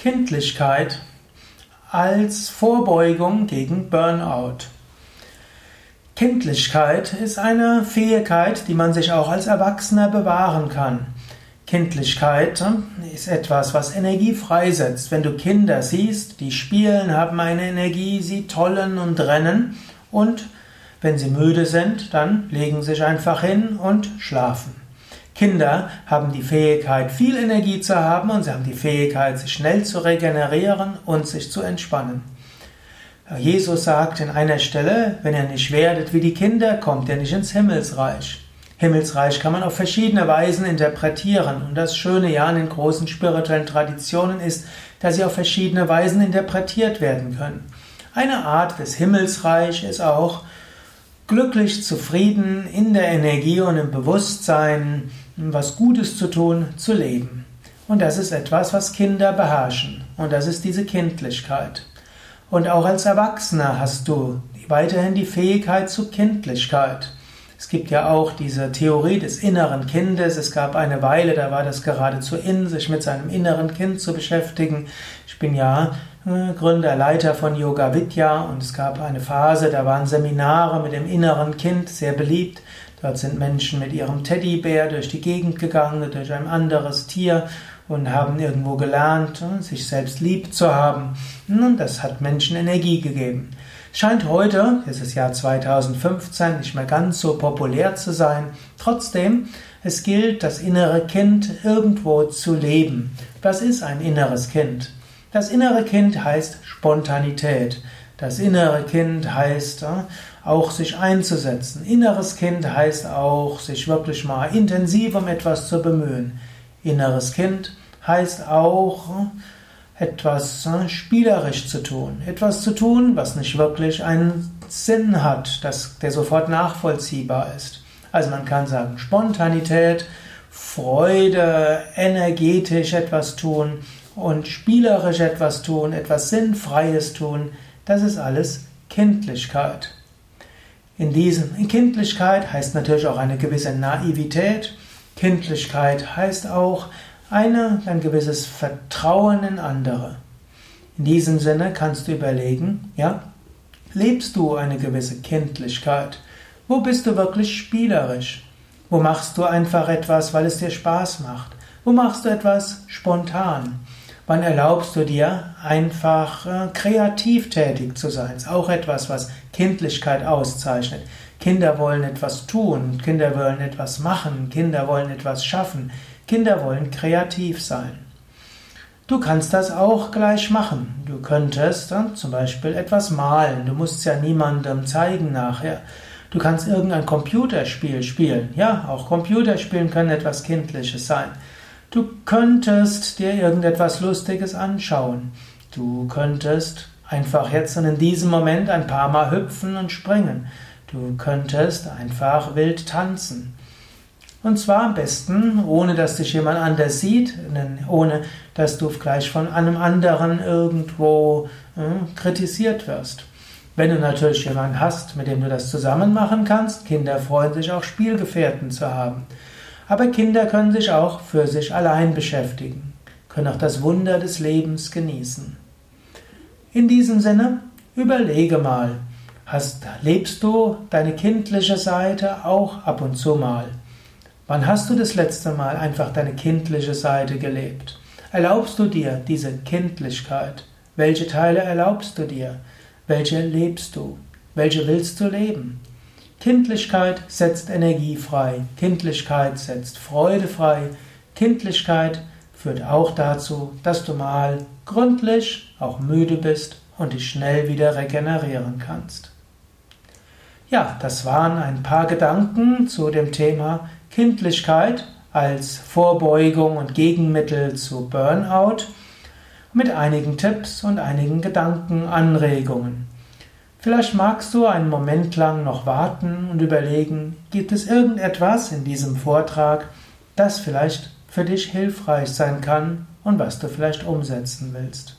Kindlichkeit als Vorbeugung gegen Burnout. Kindlichkeit ist eine Fähigkeit, die man sich auch als Erwachsener bewahren kann. Kindlichkeit ist etwas, was Energie freisetzt. Wenn du Kinder siehst, die spielen, haben eine Energie, sie tollen und rennen und wenn sie müde sind, dann legen sich einfach hin und schlafen. Kinder haben die Fähigkeit, viel Energie zu haben und sie haben die Fähigkeit, sich schnell zu regenerieren und sich zu entspannen. Jesus sagt in einer Stelle, wenn ihr nicht werdet wie die Kinder, kommt ihr nicht ins Himmelsreich. Himmelsreich kann man auf verschiedene Weisen interpretieren. Und das Schöne ja an den großen spirituellen Traditionen ist, dass sie auf verschiedene Weisen interpretiert werden können. Eine Art des Himmelsreich ist auch glücklich, zufrieden, in der Energie und im Bewusstsein, was Gutes zu tun, zu leben. Und das ist etwas, was Kinder beherrschen. Und das ist diese Kindlichkeit. Und auch als Erwachsener hast du weiterhin die Fähigkeit zu Kindlichkeit. Es gibt ja auch diese Theorie des inneren Kindes. Es gab eine Weile, da war das geradezu in, sich mit seinem inneren Kind zu beschäftigen. Ich bin ja äh, Gründer, Leiter von Yoga Vidya und es gab eine Phase, da waren Seminare mit dem inneren Kind sehr beliebt. Dort sind Menschen mit ihrem Teddybär durch die Gegend gegangen, durch ein anderes Tier und haben irgendwo gelernt, sich selbst lieb zu haben. Und das hat Menschen Energie gegeben. Scheint heute, es ist Jahr 2015, nicht mehr ganz so populär zu sein. Trotzdem, es gilt, das innere Kind irgendwo zu leben. Was ist ein inneres Kind? Das innere Kind heißt Spontanität. Das innere Kind heißt auch sich einzusetzen. Inneres Kind heißt auch, sich wirklich mal intensiv um etwas zu bemühen. Inneres Kind heißt auch, etwas äh, spielerisch zu tun. Etwas zu tun, was nicht wirklich einen Sinn hat, das, der sofort nachvollziehbar ist. Also man kann sagen, Spontanität, Freude, energetisch etwas tun und spielerisch etwas tun, etwas Sinnfreies tun, das ist alles Kindlichkeit. In diesem in Kindlichkeit heißt natürlich auch eine gewisse Naivität. Kindlichkeit heißt auch eine, ein gewisses Vertrauen in andere. In diesem Sinne kannst du überlegen, ja, lebst du eine gewisse Kindlichkeit? Wo bist du wirklich spielerisch? Wo machst du einfach etwas, weil es dir Spaß macht? Wo machst du etwas spontan? Wann erlaubst du dir einfach äh, kreativ tätig zu sein? Ist auch etwas, was Kindlichkeit auszeichnet. Kinder wollen etwas tun, Kinder wollen etwas machen, Kinder wollen etwas schaffen, Kinder wollen kreativ sein. Du kannst das auch gleich machen. Du könntest dann zum Beispiel etwas malen. Du musst es ja niemandem zeigen nachher. Du kannst irgendein Computerspiel spielen. Ja, auch Computerspielen können etwas Kindliches sein. Du könntest dir irgendetwas Lustiges anschauen. Du könntest einfach jetzt und in diesem Moment ein paar Mal hüpfen und springen. Du könntest einfach wild tanzen. Und zwar am besten, ohne dass dich jemand anders sieht, ohne dass du gleich von einem anderen irgendwo äh, kritisiert wirst. Wenn du natürlich jemanden hast, mit dem du das zusammen machen kannst, Kinder freuen sich auch Spielgefährten zu haben. Aber Kinder können sich auch für sich allein beschäftigen, können auch das Wunder des Lebens genießen. In diesem Sinne, überlege mal, hast, lebst du deine kindliche Seite auch ab und zu mal? Wann hast du das letzte Mal einfach deine kindliche Seite gelebt? Erlaubst du dir diese Kindlichkeit? Welche Teile erlaubst du dir? Welche lebst du? Welche willst du leben? Kindlichkeit setzt Energie frei, Kindlichkeit setzt Freude frei, Kindlichkeit führt auch dazu, dass du mal gründlich, auch müde bist und dich schnell wieder regenerieren kannst. Ja, das waren ein paar Gedanken zu dem Thema Kindlichkeit als Vorbeugung und Gegenmittel zu Burnout mit einigen Tipps und einigen Gedankenanregungen. Vielleicht magst du einen Moment lang noch warten und überlegen, gibt es irgendetwas in diesem Vortrag, das vielleicht für dich hilfreich sein kann und was du vielleicht umsetzen willst.